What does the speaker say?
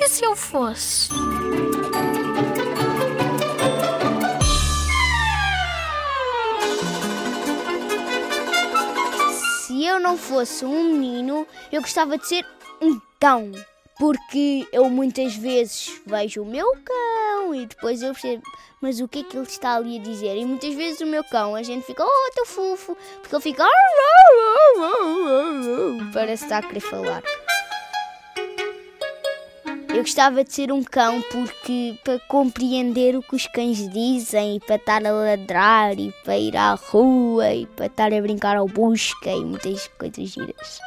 E se eu fosse? Se eu não fosse um menino, eu gostava de ser um cão. Porque eu muitas vezes vejo o meu cão e depois eu percebo, mas o que é que ele está ali a dizer? E muitas vezes o meu cão, a gente fica, oh, teu fofo, porque ele fica, parece estar a querer falar. Eu gostava de ser um cão porque para compreender o que os cães dizem e para estar a ladrar e para ir à rua e para estar a brincar ao busca e muitas coisas giras.